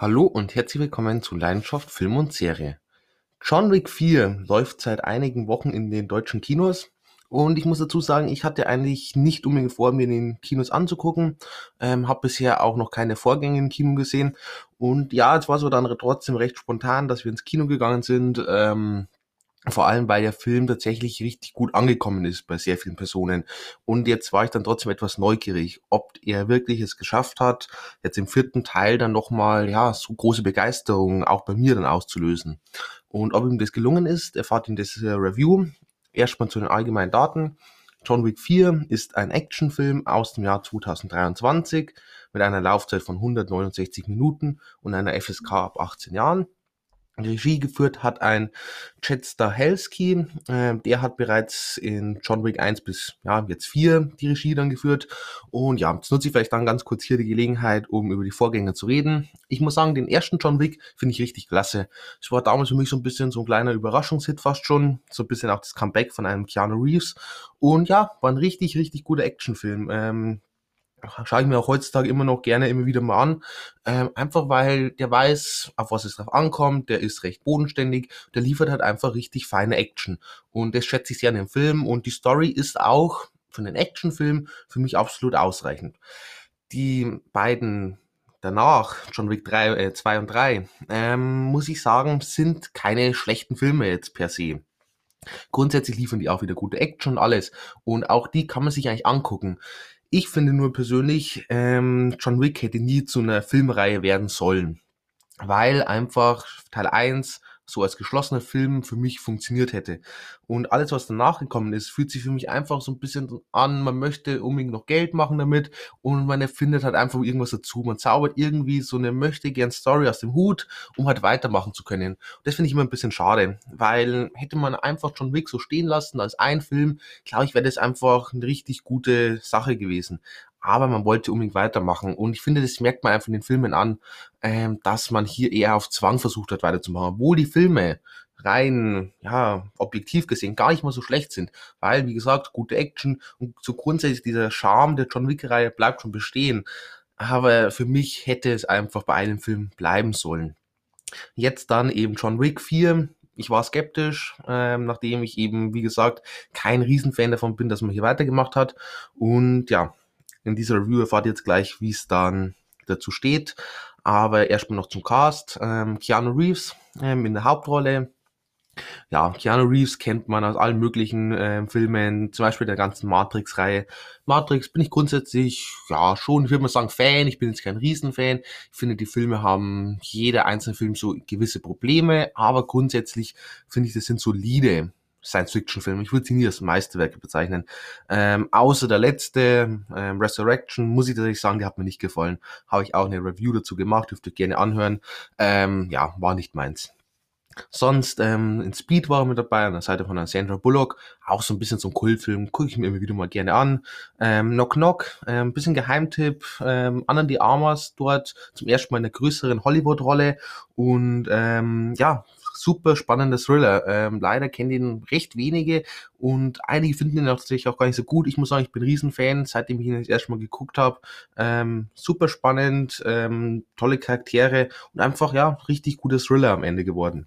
Hallo und herzlich willkommen zu Leidenschaft Film und Serie. John Wick 4 läuft seit einigen Wochen in den deutschen Kinos und ich muss dazu sagen, ich hatte eigentlich nicht unbedingt vor, mir den Kinos anzugucken, ähm, habe bisher auch noch keine Vorgänge im Kino gesehen und ja, es war so dann trotzdem recht spontan, dass wir ins Kino gegangen sind. Ähm, vor allem, weil der Film tatsächlich richtig gut angekommen ist bei sehr vielen Personen. Und jetzt war ich dann trotzdem etwas neugierig, ob er wirklich es geschafft hat, jetzt im vierten Teil dann nochmal, ja, so große Begeisterung auch bei mir dann auszulösen. Und ob ihm das gelungen ist, erfahrt in das Review. Erstmal zu den allgemeinen Daten. John Wick 4 ist ein Actionfilm aus dem Jahr 2023 mit einer Laufzeit von 169 Minuten und einer FSK ab 18 Jahren. Regie geführt hat ein Chad Stahelski, äh, der hat bereits in John Wick 1 bis ja, jetzt 4 die Regie dann geführt. Und ja, jetzt nutze ich vielleicht dann ganz kurz hier die Gelegenheit, um über die Vorgänger zu reden. Ich muss sagen, den ersten John Wick finde ich richtig klasse. Es war damals für mich so ein bisschen so ein kleiner Überraschungshit fast schon. So ein bisschen auch das Comeback von einem Keanu Reeves. Und ja, war ein richtig, richtig guter Actionfilm. Ähm, schaue ich mir auch heutzutage immer noch gerne immer wieder mal an. Ähm, einfach weil der weiß, auf was es drauf ankommt, der ist recht bodenständig, der liefert halt einfach richtig feine Action. Und das schätze ich sehr an dem Film. Und die Story ist auch von den Actionfilmen für mich absolut ausreichend. Die beiden danach, John Wick 3, äh, 2 und 3, ähm, muss ich sagen, sind keine schlechten Filme jetzt per se. Grundsätzlich liefern die auch wieder gute Action und alles. Und auch die kann man sich eigentlich angucken. Ich finde nur persönlich, ähm, John Wick hätte nie zu einer Filmreihe werden sollen, weil einfach Teil 1 so als geschlossener Film für mich funktioniert hätte. Und alles, was danach gekommen ist, fühlt sich für mich einfach so ein bisschen an, man möchte unbedingt noch Geld machen damit und man erfindet halt einfach irgendwas dazu. Man zaubert irgendwie so eine möchte gern Story aus dem Hut, um halt weitermachen zu können. Und das finde ich immer ein bisschen schade, weil hätte man einfach John Wick so stehen lassen als ein Film, glaube ich, wäre das einfach eine richtig gute Sache gewesen aber man wollte unbedingt weitermachen. Und ich finde, das merkt man einfach in den Filmen an, ähm, dass man hier eher auf Zwang versucht hat, weiterzumachen. Obwohl die Filme rein, ja, objektiv gesehen gar nicht mal so schlecht sind. Weil, wie gesagt, gute Action und so grundsätzlich dieser Charme der John Wick-Reihe bleibt schon bestehen. Aber für mich hätte es einfach bei einem Film bleiben sollen. Jetzt dann eben John Wick 4. Ich war skeptisch, ähm, nachdem ich eben, wie gesagt, kein Riesenfan davon bin, dass man hier weitergemacht hat. Und ja, in dieser Review erfahrt ihr jetzt gleich, wie es dann dazu steht. Aber erstmal noch zum Cast. Ähm, Keanu Reeves ähm, in der Hauptrolle. Ja, Keanu Reeves kennt man aus allen möglichen äh, Filmen, zum Beispiel der ganzen Matrix-Reihe. Matrix bin ich grundsätzlich, ja, schon, ich würde mal sagen, Fan. Ich bin jetzt kein Riesenfan. Ich finde, die Filme haben, jeder einzelne Film so gewisse Probleme, aber grundsätzlich finde ich, das sind solide Science-Fiction-Film. Ich würde sie nie als Meisterwerke bezeichnen. Ähm, außer der letzte, ähm, Resurrection, muss ich tatsächlich sagen, der hat mir nicht gefallen. Habe ich auch eine Review dazu gemacht, dürft ihr gerne anhören. Ähm, ja, war nicht meins. Sonst ähm, in Speed war er mit dabei, an der Seite von Sandra Bullock. Auch so ein bisschen so ein Kultfilm, gucke ich mir immer wieder mal gerne an. Ähm, Knock Knock, ähm, bisschen Geheimtipp. Ähm, Anna die Armas dort zum ersten Mal in einer größeren Hollywood-Rolle. Und ähm, ja, super spannender Thriller. Ähm, leider kennen ihn recht wenige und einige finden ihn natürlich auch gar nicht so gut. Ich muss sagen, ich bin Riesenfan, seitdem ich ihn das erste Mal geguckt habe. Ähm, super spannend, ähm, tolle Charaktere und einfach, ja, richtig guter Thriller am Ende geworden.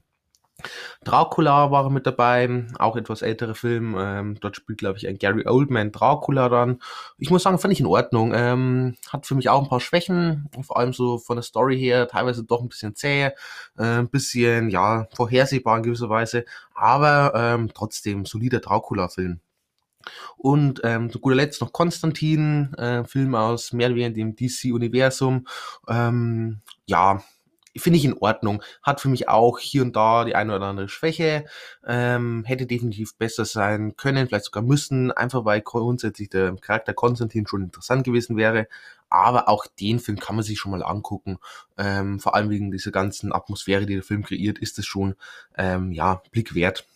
Dracula war mit dabei, auch etwas älterer Film. Ähm, dort spielt, glaube ich, ein Gary Oldman Dracula dann. Ich muss sagen, fand ich in Ordnung. Ähm, hat für mich auch ein paar Schwächen, vor allem so von der Story her, teilweise doch ein bisschen zäh, äh, ein bisschen, ja, vorhersehbar in gewisser Weise, aber ähm, trotzdem solider Dracula-Film. Und ähm, zu guter Letzt noch Konstantin, äh, Film aus mehr oder weniger dem DC-Universum. Ähm, ja, finde ich in Ordnung. Hat für mich auch hier und da die eine oder andere Schwäche. Ähm, hätte definitiv besser sein können, vielleicht sogar müssen, einfach weil grundsätzlich der Charakter Konstantin schon interessant gewesen wäre. Aber auch den Film kann man sich schon mal angucken. Ähm, vor allem wegen dieser ganzen Atmosphäre, die der Film kreiert, ist es schon ähm, ja Blick wert.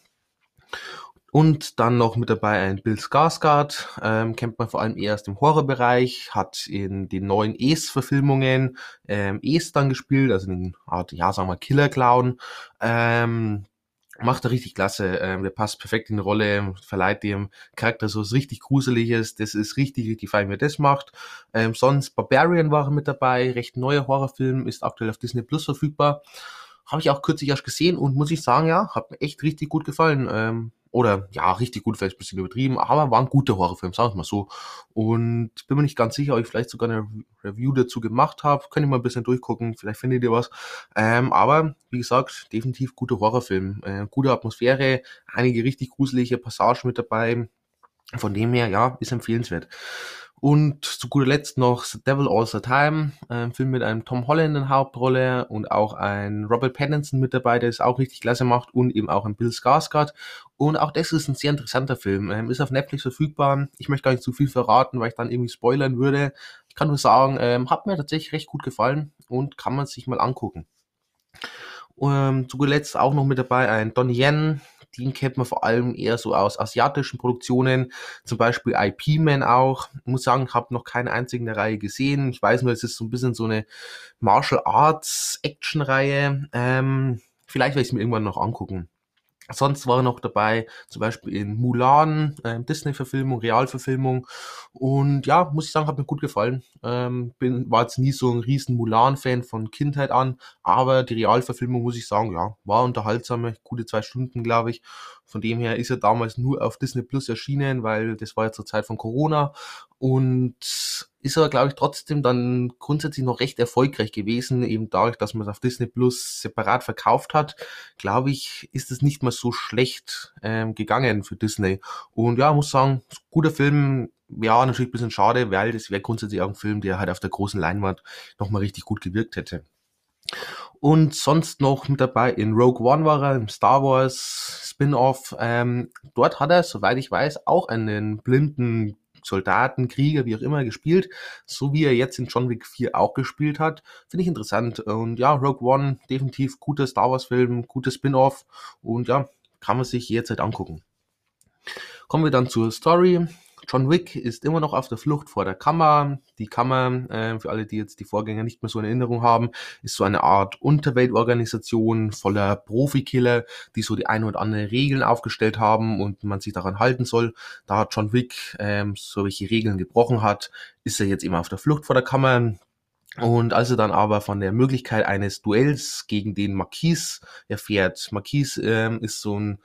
Und dann noch mit dabei ein Bill Skarsgård, ähm, kennt man vor allem eher aus dem Horrorbereich, hat in den neuen Es-Verfilmungen ähm, Es dann gespielt, also den Art, ja, sagen wir Killer Clown. Ähm, macht er richtig klasse. Ähm, der passt perfekt in die Rolle, verleiht dem Charakter so was richtig Gruseliges. Das ist richtig, richtig fein, wie er das macht. Ähm, sonst Barbarian war er mit dabei, recht neuer Horrorfilm, ist aktuell auf Disney Plus verfügbar. Habe ich auch kürzlich erst gesehen und muss ich sagen, ja, hat mir echt richtig gut gefallen. Ähm, oder ja, richtig gut, vielleicht ein bisschen übertrieben, aber war ein guter Horrorfilm, sagen wir mal so. Und bin mir nicht ganz sicher, ob ich vielleicht sogar eine Review dazu gemacht habe. Könnt ihr mal ein bisschen durchgucken, vielleicht findet ihr was. Ähm, aber wie gesagt, definitiv guter Horrorfilm. Äh, gute Atmosphäre, einige richtig gruselige Passagen mit dabei. Von dem her, ja, ist empfehlenswert. Und zu guter Letzt noch The Devil All the Time, ein Film mit einem Tom Holland in der Hauptrolle und auch ein Robert Pattinson mit dabei, der es auch richtig klasse macht und eben auch ein Bill Skarsgård. Und auch das ist ein sehr interessanter Film. Ähm, ist auf Netflix verfügbar. Ich möchte gar nicht zu viel verraten, weil ich dann irgendwie spoilern würde. Ich kann nur sagen, ähm, hat mir tatsächlich recht gut gefallen und kann man sich mal angucken. Ähm, zu guter Letzt auch noch mit dabei ein Donnie Yen, den kennt man vor allem eher so aus asiatischen Produktionen, zum Beispiel IP Man auch. Ich muss sagen, ich habe noch keinen einzigen der Reihe gesehen. Ich weiß nur, es ist so ein bisschen so eine Martial Arts Action Reihe. Ähm, vielleicht werde ich es mir irgendwann noch angucken. Sonst war er noch dabei, zum Beispiel in Mulan, äh, Disney-Verfilmung, Realverfilmung. Und ja, muss ich sagen, hat mir gut gefallen. Ähm, bin, war jetzt nie so ein riesen Mulan-Fan von Kindheit an, aber die Realverfilmung, muss ich sagen, ja, war unterhaltsame, gute zwei Stunden, glaube ich. Von dem her ist er damals nur auf Disney Plus erschienen, weil das war ja zur Zeit von Corona und ist aber, glaube ich, trotzdem dann grundsätzlich noch recht erfolgreich gewesen, eben dadurch, dass man es auf Disney Plus separat verkauft hat, glaube ich, ist es nicht mal so schlecht ähm, gegangen für Disney. Und ja, muss sagen, guter Film, ja, natürlich ein bisschen schade, weil das wäre grundsätzlich auch ein Film, der halt auf der großen Leinwand nochmal richtig gut gewirkt hätte. Und sonst noch mit dabei in Rogue One war er, im Star Wars Spin-off. Ähm, dort hat er, soweit ich weiß, auch einen blinden Soldaten, Krieger, wie auch immer gespielt, so wie er jetzt in John Wick 4 auch gespielt hat. Finde ich interessant. Und ja, Rogue One, definitiv guter Star Wars-Film, gutes Spin-off und ja, kann man sich jederzeit angucken. Kommen wir dann zur Story. John Wick ist immer noch auf der Flucht vor der Kammer. Die Kammer, äh, für alle, die jetzt die Vorgänger nicht mehr so in Erinnerung haben, ist so eine Art Unterweltorganisation voller Profikiller, die so die eine oder andere Regeln aufgestellt haben und man sich daran halten soll. Da John Wick ähm, solche Regeln gebrochen hat, ist er jetzt immer auf der Flucht vor der Kammer. Und als er dann aber von der Möglichkeit eines Duells gegen den Marquis erfährt, Marquis ähm, ist so ein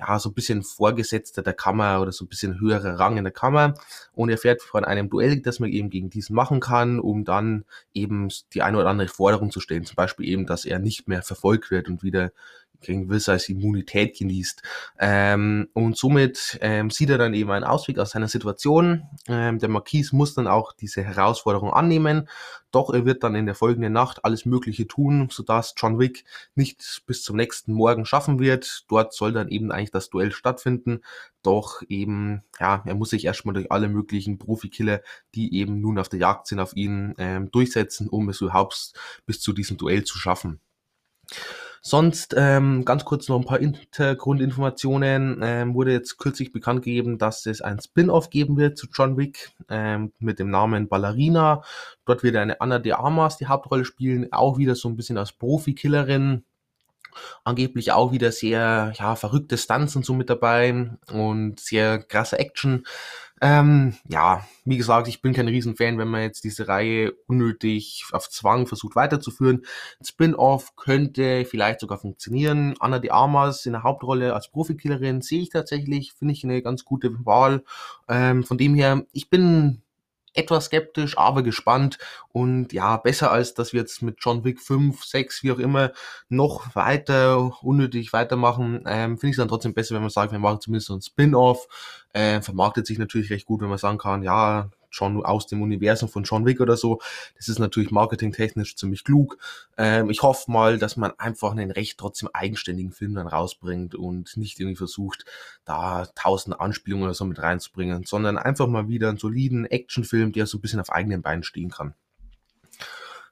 ja, so ein bisschen Vorgesetzter der Kammer oder so ein bisschen höherer Rang in der Kammer und er fährt von einem Duell, das man eben gegen diesen machen kann, um dann eben die eine oder andere Forderung zu stellen. Zum Beispiel eben, dass er nicht mehr verfolgt wird und wieder gegen als Immunität genießt. Ähm, und somit ähm, sieht er dann eben einen Ausweg aus seiner Situation. Ähm, der Marquis muss dann auch diese Herausforderung annehmen, doch er wird dann in der folgenden Nacht alles Mögliche tun, sodass John Wick nicht bis zum nächsten Morgen schaffen wird. Dort soll dann eben eigentlich das Duell stattfinden. Doch eben, ja, er muss sich erstmal durch alle möglichen Profikiller, die eben nun auf der Jagd sind, auf ihn ähm, durchsetzen, um es überhaupt bis zu diesem Duell zu schaffen. Sonst ähm, ganz kurz noch ein paar Hintergrundinformationen. Ähm, wurde jetzt kürzlich bekannt gegeben, dass es ein Spin-off geben wird zu John Wick ähm, mit dem Namen Ballerina. Dort wird eine Anna de Armas die Hauptrolle spielen, auch wieder so ein bisschen als Profikillerin. Angeblich auch wieder sehr ja, verrückte Stunts und so mit dabei und sehr krasse Action. Ähm, ja, wie gesagt, ich bin kein Riesenfan, wenn man jetzt diese Reihe unnötig auf Zwang versucht weiterzuführen. Spin-off könnte vielleicht sogar funktionieren. Anna de Armas in der Hauptrolle als Profikillerin sehe ich tatsächlich, finde ich eine ganz gute Wahl. Ähm, von dem her, ich bin etwas skeptisch, aber gespannt. Und ja, besser als dass wir jetzt mit John Wick 5, 6, wie auch immer, noch weiter unnötig weitermachen, ähm, finde ich es dann trotzdem besser, wenn man sagt, wir machen zumindest so ein Spin-off, äh, vermarktet sich natürlich recht gut, wenn man sagen kann, ja, schon aus dem Universum von John Wick oder so. Das ist natürlich marketingtechnisch ziemlich klug. Ähm, ich hoffe mal, dass man einfach einen recht trotzdem eigenständigen Film dann rausbringt und nicht irgendwie versucht, da tausend Anspielungen oder so mit reinzubringen, sondern einfach mal wieder einen soliden Actionfilm, der so ein bisschen auf eigenen Beinen stehen kann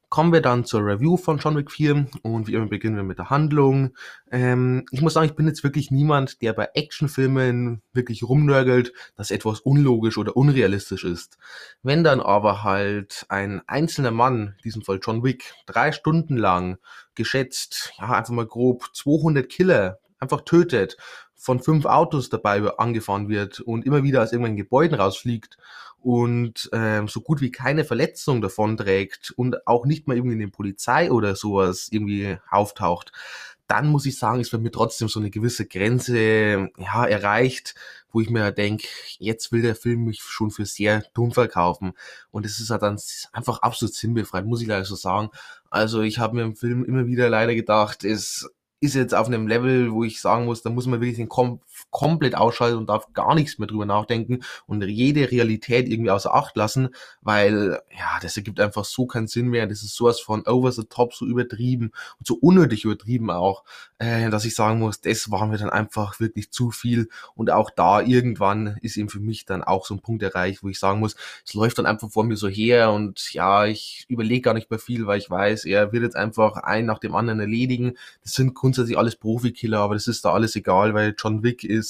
kommen wir dann zur Review von John Wick 4 und wie immer beginnen wir mit der Handlung. Ähm, ich muss sagen, ich bin jetzt wirklich niemand, der bei Actionfilmen wirklich rumnörgelt, dass etwas unlogisch oder unrealistisch ist. Wenn dann aber halt ein einzelner Mann, in diesem Fall John Wick, drei Stunden lang geschätzt, ja, einfach mal grob 200 Killer einfach tötet, von fünf Autos dabei angefahren wird und immer wieder aus irgendwelchen Gebäuden rausfliegt und ähm, so gut wie keine Verletzung davon trägt und auch nicht mal irgendwie eine Polizei oder sowas irgendwie auftaucht, dann muss ich sagen, ist bei mir trotzdem so eine gewisse Grenze ja, erreicht, wo ich mir denke, jetzt will der Film mich schon für sehr dumm verkaufen. Und es ist halt dann einfach absolut sinnbefreit, muss ich leider so sagen. Also ich habe mir im Film immer wieder leider gedacht, es ist jetzt auf einem Level, wo ich sagen muss, da muss man wirklich den Kopf komplett ausschalten und darf gar nichts mehr drüber nachdenken und jede Realität irgendwie außer Acht lassen, weil ja, das ergibt einfach so keinen Sinn mehr. Das ist sowas von over the top, so übertrieben und so unnötig übertrieben auch, äh, dass ich sagen muss, das war mir dann einfach wirklich zu viel und auch da irgendwann ist eben für mich dann auch so ein Punkt erreicht, wo ich sagen muss, es läuft dann einfach vor mir so her und ja, ich überlege gar nicht mehr viel, weil ich weiß, er wird jetzt einfach ein nach dem anderen erledigen. Das sind grundsätzlich alles Profikiller, aber das ist da alles egal, weil John Wick ist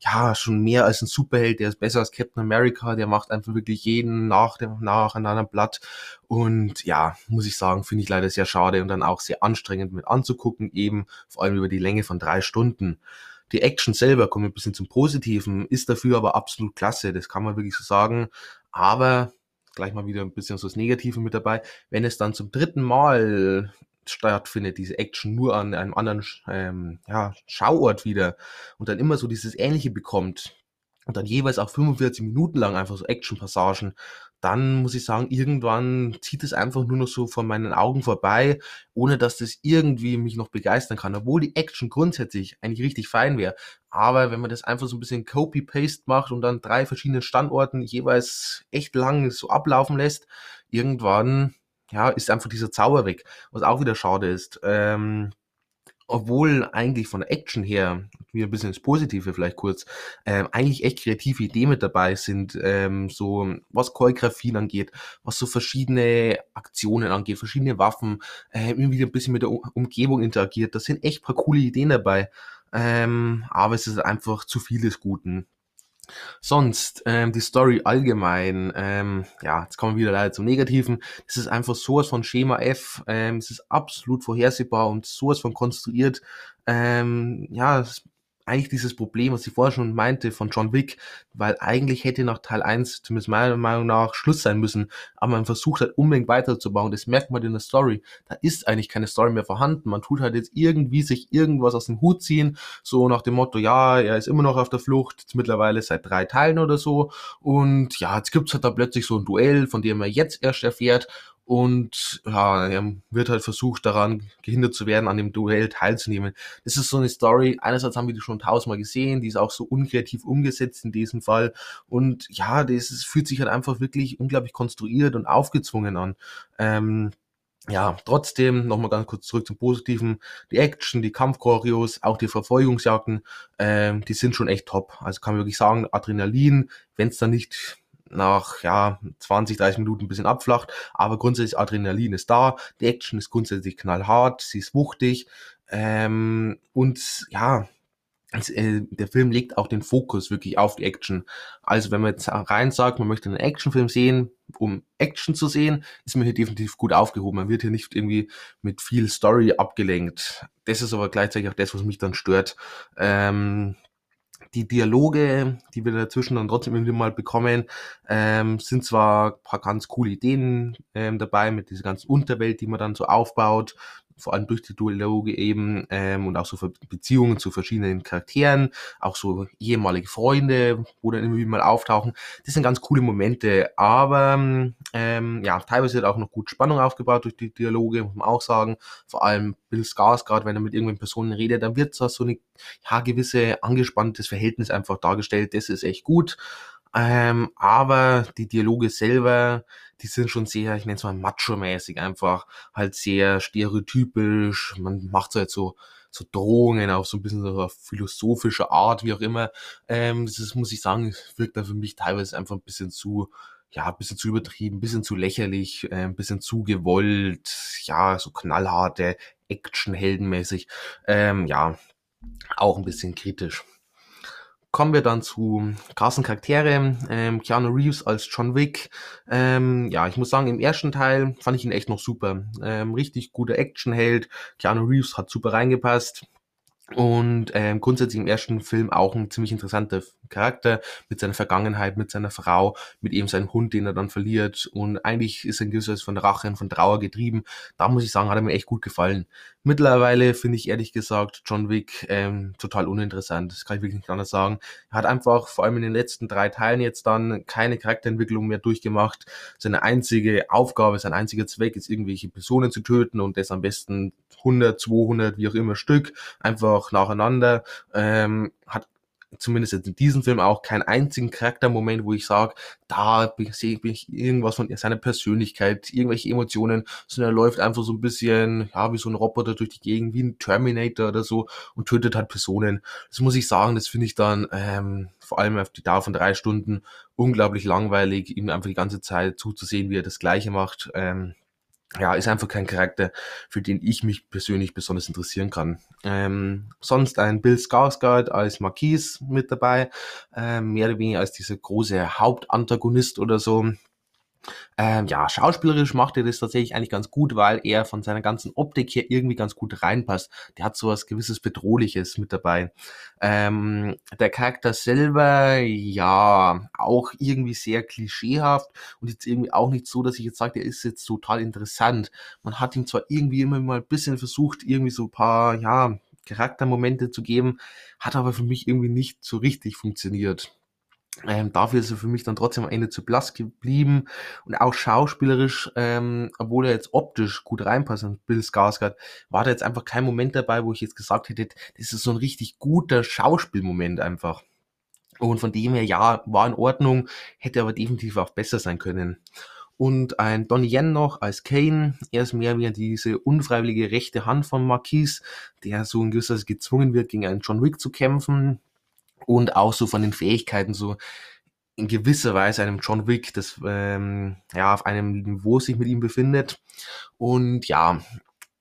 ja schon mehr als ein Superheld, der ist besser als Captain America, der macht einfach wirklich jeden nach dem nacheinander Blatt und ja, muss ich sagen, finde ich leider sehr schade und dann auch sehr anstrengend mit anzugucken, eben vor allem über die Länge von drei Stunden. Die Action selber, kommt ein bisschen zum Positiven, ist dafür aber absolut klasse, das kann man wirklich so sagen. Aber gleich mal wieder ein bisschen so das Negative mit dabei. Wenn es dann zum dritten Mal stattfindet, diese Action nur an einem anderen ähm, ja, Schauort wieder und dann immer so dieses Ähnliche bekommt und dann jeweils auch 45 Minuten lang einfach so Action-Passagen, dann muss ich sagen, irgendwann zieht es einfach nur noch so von meinen Augen vorbei, ohne dass das irgendwie mich noch begeistern kann, obwohl die Action grundsätzlich eigentlich richtig fein wäre. Aber wenn man das einfach so ein bisschen Copy-Paste macht und dann drei verschiedene Standorten jeweils echt lang so ablaufen lässt, irgendwann ja, ist einfach dieser Zauber weg, was auch wieder schade ist. Ähm, obwohl eigentlich von der Action her, wieder ein bisschen ins Positive vielleicht kurz, ähm, eigentlich echt kreative Ideen mit dabei sind, ähm, so was Choreografien angeht, was so verschiedene Aktionen angeht, verschiedene Waffen, äh, immer ein bisschen mit der Umgebung interagiert. Da sind echt paar coole Ideen dabei. Ähm, aber es ist einfach zu viel des Guten. Sonst, ähm, die Story allgemein, ähm, ja, jetzt kommen wir wieder leider zum Negativen. Es ist einfach sowas von Schema F, ähm, es ist absolut vorhersehbar und sowas von konstruiert. Ähm, ja, es eigentlich dieses Problem, was ich vorher schon meinte von John Wick, weil eigentlich hätte nach Teil 1, zumindest meiner Meinung nach, Schluss sein müssen, aber man versucht halt unbedingt weiterzubauen, das merkt man in der Story, da ist eigentlich keine Story mehr vorhanden, man tut halt jetzt irgendwie sich irgendwas aus dem Hut ziehen, so nach dem Motto, ja, er ist immer noch auf der Flucht, mittlerweile seit drei Teilen oder so. Und ja, jetzt gibt's halt da plötzlich so ein Duell, von dem er jetzt erst erfährt und ja, er wird halt versucht daran gehindert zu werden, an dem Duell teilzunehmen. Das ist so eine Story, einerseits haben wir die schon tausendmal gesehen, die ist auch so unkreativ umgesetzt in diesem Fall und ja, das ist, fühlt sich halt einfach wirklich unglaublich konstruiert und aufgezwungen an. Ähm, ja, trotzdem, nochmal ganz kurz zurück zum Positiven, die Action, die Kampfchoreos, auch die Verfolgungsjagden, ähm, die sind schon echt top. Also kann man wirklich sagen, Adrenalin, wenn es dann nicht nach ja 20, 30 Minuten ein bisschen abflacht, aber grundsätzlich Adrenalin ist da, die Action ist grundsätzlich knallhart, sie ist wuchtig ähm, und ja, also, äh, der Film legt auch den Fokus wirklich auf die Action. Also wenn man jetzt rein sagt, man möchte einen Actionfilm sehen, um Action zu sehen, ist man hier definitiv gut aufgehoben. Man wird hier nicht irgendwie mit viel Story abgelenkt. Das ist aber gleichzeitig auch das, was mich dann stört. Ähm, die Dialoge, die wir dazwischen dann trotzdem irgendwie mal bekommen, ähm, sind zwar paar ganz coole Ideen ähm, dabei mit dieser ganzen Unterwelt, die man dann so aufbaut, vor allem durch die Dialoge eben ähm, und auch so Beziehungen zu verschiedenen Charakteren, auch so ehemalige Freunde, wo dann immer wieder mal auftauchen. Das sind ganz coole Momente, aber ähm, ja, teilweise wird auch noch gut Spannung aufgebaut durch die Dialoge, muss man auch sagen. Vor allem Bill Skarsgård, wenn er mit irgendwelchen Personen redet, dann wird so eine ja, gewisse angespanntes Verhältnis einfach dargestellt. Das ist echt gut. Ähm, aber die Dialoge selber, die sind schon sehr, ich nenne es mal macho-mäßig, einfach halt sehr stereotypisch. Man macht so halt so, so Drohungen auf so ein bisschen so philosophische Art, wie auch immer. Ähm, das muss ich sagen, wirkt da für mich teilweise einfach ein bisschen zu, ja, ein bisschen zu übertrieben, ein bisschen zu lächerlich, äh, ein bisschen zu gewollt, ja, so knallharte Action-heldenmäßig. Ähm, ja, auch ein bisschen kritisch kommen wir dann zu krassen Charaktere. Ähm, Keanu Reeves als John Wick. Ähm, ja, ich muss sagen, im ersten Teil fand ich ihn echt noch super. Ähm, richtig guter Actionheld. Keanu Reeves hat super reingepasst. Und ähm, grundsätzlich im ersten Film auch ein ziemlich interessanter Charakter mit seiner Vergangenheit, mit seiner Frau, mit eben seinem Hund, den er dann verliert. Und eigentlich ist ein gewisses von Rache und von Trauer getrieben. Da muss ich sagen, hat er mir echt gut gefallen. Mittlerweile finde ich ehrlich gesagt John Wick ähm, total uninteressant. Das kann ich wirklich nicht anders sagen. Er hat einfach vor allem in den letzten drei Teilen jetzt dann keine Charakterentwicklung mehr durchgemacht. Seine einzige Aufgabe, sein einziger Zweck ist irgendwelche Personen zu töten und das am besten 100, 200, wie auch immer Stück, einfach nacheinander. Ähm, hat zumindest in diesem Film auch keinen einzigen Charaktermoment, wo ich sage, da sehe ich irgendwas von seiner Persönlichkeit, irgendwelche Emotionen, sondern er läuft einfach so ein bisschen, ja, wie so ein Roboter durch die Gegend, wie ein Terminator oder so und tötet halt Personen. Das muss ich sagen, das finde ich dann ähm, vor allem auf die Dauer von drei Stunden unglaublich langweilig, ihm einfach die ganze Zeit zuzusehen, wie er das Gleiche macht. Ähm, ja, ist einfach kein Charakter, für den ich mich persönlich besonders interessieren kann. Ähm, sonst ein Bill Skarsgård als Marquis mit dabei, ähm, mehr oder weniger als dieser große Hauptantagonist oder so. Ähm, ja, schauspielerisch macht er das tatsächlich eigentlich ganz gut, weil er von seiner ganzen Optik her irgendwie ganz gut reinpasst. Der hat so was gewisses Bedrohliches mit dabei. Ähm, der Charakter selber, ja, auch irgendwie sehr klischeehaft und jetzt irgendwie auch nicht so, dass ich jetzt sage, der ist jetzt total interessant. Man hat ihm zwar irgendwie immer mal ein bisschen versucht, irgendwie so ein paar, ja, Charaktermomente zu geben, hat aber für mich irgendwie nicht so richtig funktioniert. Ähm, dafür ist er für mich dann trotzdem am Ende zu blass geblieben und auch schauspielerisch, ähm, obwohl er jetzt optisch gut reinpasst an Bill Skarsgård, war da jetzt einfach kein Moment dabei, wo ich jetzt gesagt hätte, das ist so ein richtig guter Schauspielmoment einfach. Und von dem her, ja, war in Ordnung, hätte aber definitiv auch besser sein können. Und ein Donnie Yen noch als Kane, er ist mehr wie diese unfreiwillige rechte Hand von Marquis, der so ein gewisses gezwungen wird, gegen einen John Wick zu kämpfen, und auch so von den Fähigkeiten so in gewisser Weise einem John Wick, das ähm, ja auf einem Niveau sich mit ihm befindet. Und ja,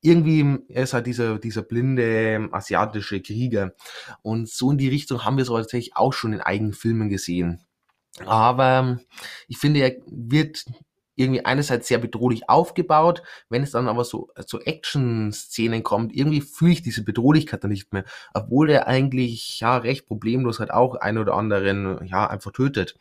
irgendwie ist halt dieser, dieser blinde asiatische Krieger. Und so in die Richtung haben wir es tatsächlich auch schon in eigenen Filmen gesehen. Aber ich finde, er wird irgendwie einerseits sehr bedrohlich aufgebaut, wenn es dann aber so zu Action-Szenen kommt, irgendwie fühle ich diese Bedrohlichkeit dann nicht mehr, obwohl er eigentlich ja recht problemlos halt auch ein oder anderen ja einfach tötet.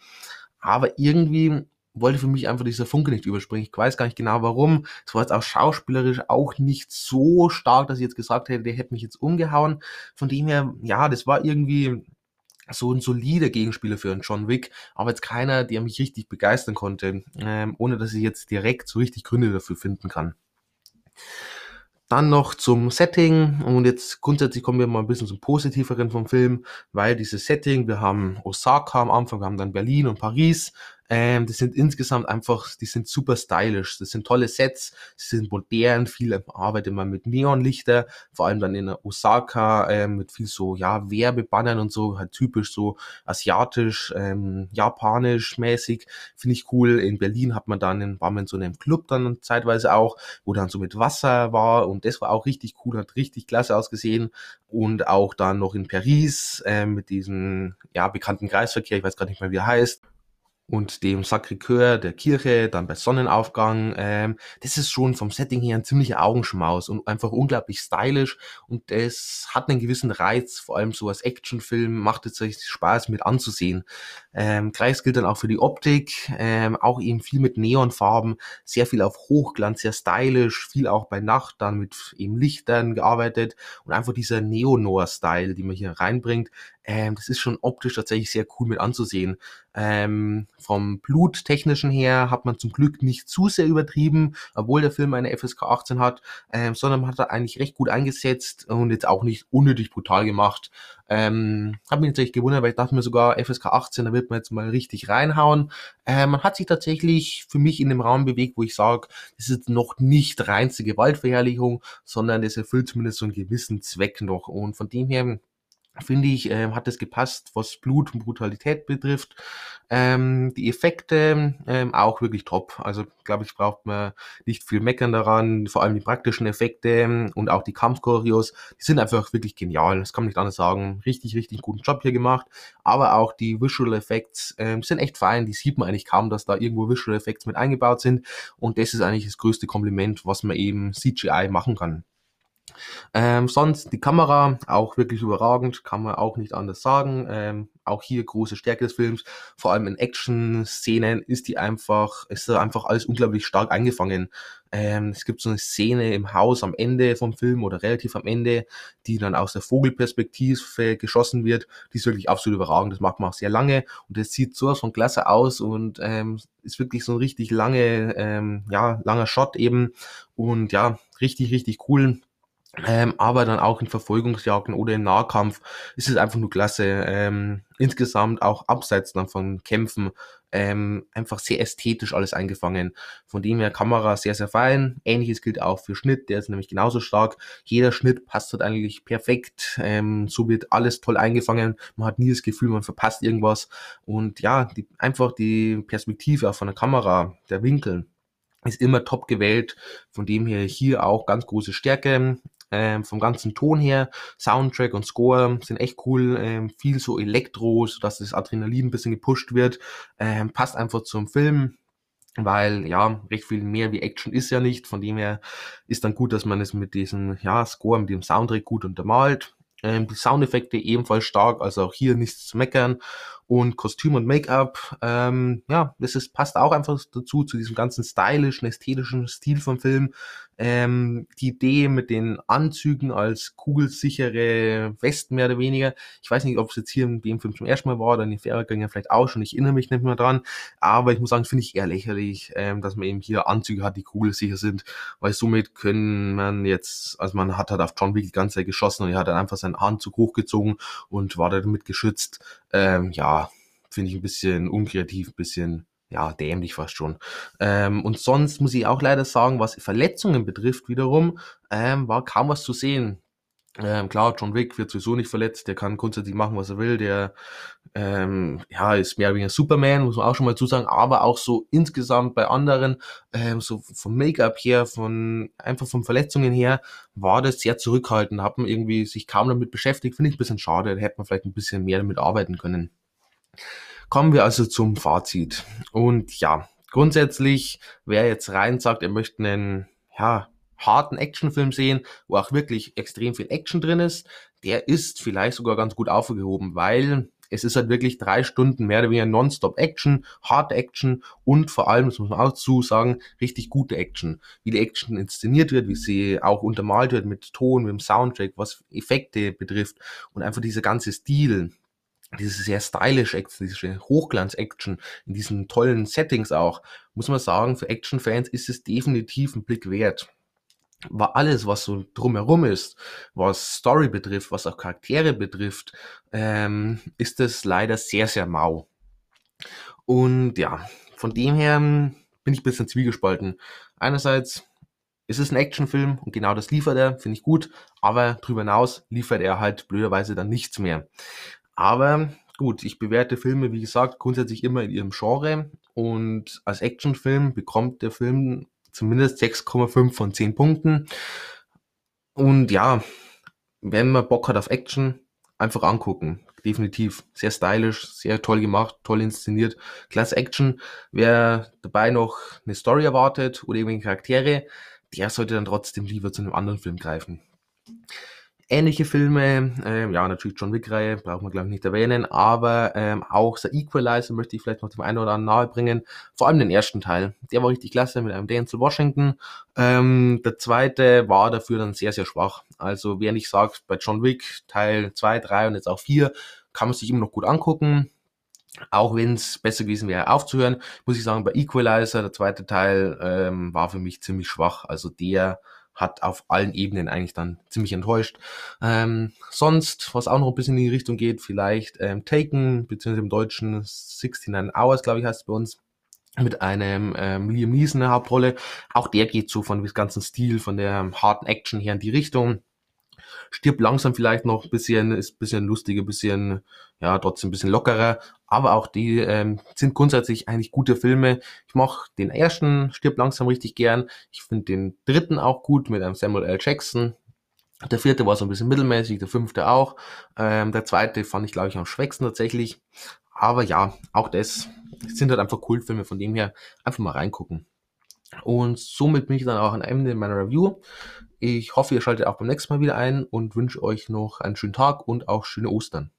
Aber irgendwie wollte für mich einfach dieser Funke nicht überspringen. Ich weiß gar nicht genau warum. Es war jetzt auch schauspielerisch auch nicht so stark, dass ich jetzt gesagt hätte, der hätte mich jetzt umgehauen. Von dem her, ja, das war irgendwie so ein solider Gegenspieler für einen John Wick, aber jetzt keiner, der mich richtig begeistern konnte, ähm, ohne dass ich jetzt direkt so richtig Gründe dafür finden kann. Dann noch zum Setting und jetzt grundsätzlich kommen wir mal ein bisschen zum Positiveren vom Film, weil dieses Setting, wir haben Osaka am Anfang, wir haben dann Berlin und Paris, ähm, die sind insgesamt einfach, die sind super stylisch. Das sind tolle Sets, sie sind modern, viel arbeitet man mit Neonlichter, vor allem dann in Osaka ähm, mit viel so, ja, Werbebannern und so, halt typisch so asiatisch, ähm, japanisch mäßig, finde ich cool. In Berlin hat man dann, war man in so einem Club dann zeitweise auch, wo dann so mit Wasser war und das war auch richtig cool, hat richtig klasse ausgesehen. Und auch dann noch in Paris äh, mit diesem, ja, bekannten Kreisverkehr, ich weiß gar nicht mehr, wie er heißt und dem Sacré-Cœur der Kirche, dann bei Sonnenaufgang. Ähm, das ist schon vom Setting her ein ziemlicher Augenschmaus und einfach unglaublich stylisch und es hat einen gewissen Reiz, vor allem so als Actionfilm macht es sich Spaß mit anzusehen. Ähm, Kreis gilt dann auch für die Optik, ähm, auch eben viel mit Neonfarben, sehr viel auf Hochglanz, sehr stylisch, viel auch bei Nacht dann mit eben Lichtern gearbeitet und einfach dieser Neo-Noir-Style, die man hier reinbringt, ähm, das ist schon optisch tatsächlich sehr cool mit anzusehen. Ähm, vom Bluttechnischen her hat man zum Glück nicht zu sehr übertrieben, obwohl der Film eine FSK 18 hat, ähm, sondern man hat da eigentlich recht gut eingesetzt und jetzt auch nicht unnötig brutal gemacht. Ähm, hab mich natürlich gewundert, weil ich dachte mir sogar FSK 18, da wird man jetzt mal richtig reinhauen. Äh, man hat sich tatsächlich für mich in dem Raum bewegt, wo ich sage, das ist noch nicht reinste Gewaltverherrlichung, sondern das erfüllt zumindest so einen gewissen Zweck noch. Und von dem her finde ich, äh, hat es gepasst, was Blut und Brutalität betrifft. Ähm, die Effekte ähm, auch wirklich top. Also glaube ich, braucht man nicht viel meckern daran. Vor allem die praktischen Effekte und auch die Kampfchoreos, die sind einfach wirklich genial. Das kann man nicht anders sagen. Richtig, richtig guten Job hier gemacht. Aber auch die Visual Effects ähm, sind echt fein. Die sieht man eigentlich kaum, dass da irgendwo Visual Effects mit eingebaut sind. Und das ist eigentlich das größte Kompliment, was man eben CGI machen kann. Ähm, sonst die Kamera auch wirklich überragend, kann man auch nicht anders sagen. Ähm, auch hier große Stärke des Films, vor allem in Action-Szenen ist die einfach, ist da einfach alles unglaublich stark eingefangen. Ähm, es gibt so eine Szene im Haus am Ende vom Film oder relativ am Ende, die dann aus der Vogelperspektive geschossen wird. Die ist wirklich absolut überragend. Das macht man auch sehr lange und das sieht sowas von klasse aus und ähm, ist wirklich so ein richtig lange, ähm, ja, langer Shot eben und ja, richtig, richtig cool. Ähm, aber dann auch in Verfolgungsjagden oder im Nahkampf ist es einfach nur klasse. Ähm, insgesamt auch abseits dann von Kämpfen ähm, einfach sehr ästhetisch alles eingefangen. Von dem her Kamera sehr, sehr fein. Ähnliches gilt auch für Schnitt, der ist nämlich genauso stark. Jeder Schnitt passt dort eigentlich perfekt. Ähm, so wird alles toll eingefangen. Man hat nie das Gefühl, man verpasst irgendwas. Und ja, die, einfach die Perspektive auch von der Kamera, der Winkel, ist immer top gewählt. Von dem her hier auch ganz große Stärke ähm, vom ganzen Ton her. Soundtrack und Score sind echt cool, ähm, viel so Elektro, sodass das Adrenalin ein bisschen gepusht wird. Ähm, passt einfach zum Film weil ja, recht viel mehr wie Action ist ja nicht. Von dem her ist dann gut, dass man es mit diesem ja, Score, mit dem Soundtrack gut untermalt. Ähm, die Soundeffekte ebenfalls stark, also auch hier nichts zu meckern. Und Kostüm und Make-up, ähm, ja, das ist, passt auch einfach dazu, zu diesem ganzen stylischen, ästhetischen Stil vom Film. Ähm, die Idee mit den Anzügen als kugelsichere Westen mehr oder weniger. Ich weiß nicht, ob es jetzt hier in dem Film zum ersten Mal war oder in den Fährergängen vielleicht auch schon. Ich erinnere mich nicht mehr dran. Aber ich muss sagen, finde ich eher lächerlich, ähm, dass man eben hier Anzüge hat, die kugelsicher sind. Weil somit können man jetzt, also man hat halt auf John Wick die ganze Zeit geschossen und er hat dann einfach seinen Anzug hochgezogen und war damit geschützt. Ähm, ja, finde ich ein bisschen unkreativ, ein bisschen ja, dämlich fast schon. Ähm, und sonst muss ich auch leider sagen, was Verletzungen betrifft wiederum, ähm, war kaum was zu sehen. Ähm, klar, John Wick wird sowieso nicht verletzt, der kann grundsätzlich machen, was er will, der ähm, ja, ist mehr wie ein Superman, muss man auch schon mal zusagen, aber auch so insgesamt bei anderen, ähm, so vom Make-up her, von einfach von Verletzungen her, war das sehr zurückhaltend, hat man irgendwie sich kaum damit beschäftigt, finde ich ein bisschen schade, da hätte man vielleicht ein bisschen mehr damit arbeiten können. Kommen wir also zum Fazit. Und ja, grundsätzlich, wer jetzt rein sagt, er möchte einen, ja, harten Actionfilm sehen, wo auch wirklich extrem viel Action drin ist, der ist vielleicht sogar ganz gut aufgehoben, weil es ist halt wirklich drei Stunden mehr oder weniger nonstop Action, harte Action und vor allem, das muss man auch zu sagen, richtig gute Action. Wie die Action inszeniert wird, wie sie auch untermalt wird mit Ton, mit dem Soundtrack, was Effekte betrifft und einfach dieser ganze Stil, diese sehr stylisch Action, diese Hochglanz-Action in diesen tollen Settings auch, muss man sagen, für Action-Fans ist es definitiv ein Blick wert. War alles, was so drumherum ist, was Story betrifft, was auch Charaktere betrifft, ähm, ist es leider sehr, sehr mau. Und ja, von dem her bin ich ein bisschen zwiegespalten. Einerseits ist es ein Actionfilm und genau das liefert er, finde ich gut, aber darüber hinaus liefert er halt blöderweise dann nichts mehr. Aber gut, ich bewerte Filme, wie gesagt, grundsätzlich immer in ihrem Genre und als Actionfilm bekommt der Film zumindest 6,5 von 10 Punkten. Und ja, wenn man Bock hat auf Action, einfach angucken. Definitiv. Sehr stylisch, sehr toll gemacht, toll inszeniert. Klasse Action. Wer dabei noch eine Story erwartet oder irgendwelche Charaktere, der sollte dann trotzdem lieber zu einem anderen Film greifen ähnliche Filme, ähm, ja, natürlich John Wick-Reihe, braucht man glaube ich nicht erwähnen, aber ähm, auch The Equalizer möchte ich vielleicht noch dem einen oder anderen nahe bringen. Vor allem den ersten Teil, der war richtig klasse mit einem Denzel Washington. Ähm, der zweite war dafür dann sehr, sehr schwach. Also wer nicht sagt, bei John Wick Teil 2, 3 und jetzt auch 4, kann man sich immer noch gut angucken. Auch wenn es besser gewesen wäre, aufzuhören, muss ich sagen, bei Equalizer, der zweite Teil, ähm, war für mich ziemlich schwach. Also der hat auf allen Ebenen eigentlich dann ziemlich enttäuscht. Ähm, sonst, was auch noch ein bisschen in die Richtung geht, vielleicht ähm, Taken, beziehungsweise im Deutschen 69 Hours, glaube ich, heißt es bei uns, mit einem ähm, Liam Neeson in der Hauptrolle. Auch der geht so von dem ganzen Stil, von der harten Action her in die Richtung stirbt langsam vielleicht noch ein bisschen, ist ein bisschen lustiger, ein bisschen, ja, trotzdem ein bisschen lockerer. Aber auch die ähm, sind grundsätzlich eigentlich gute Filme. Ich mache den ersten stirbt langsam richtig gern. Ich finde den dritten auch gut mit einem Samuel L. Jackson. Der vierte war so ein bisschen mittelmäßig, der fünfte auch. Ähm, der zweite fand ich, glaube ich, am schwächsten tatsächlich. Aber ja, auch das sind halt einfach Kultfilme, von dem her einfach mal reingucken. Und somit bin ich dann auch am Ende meiner Review. Ich hoffe, ihr schaltet auch beim nächsten Mal wieder ein und wünsche euch noch einen schönen Tag und auch schöne Ostern.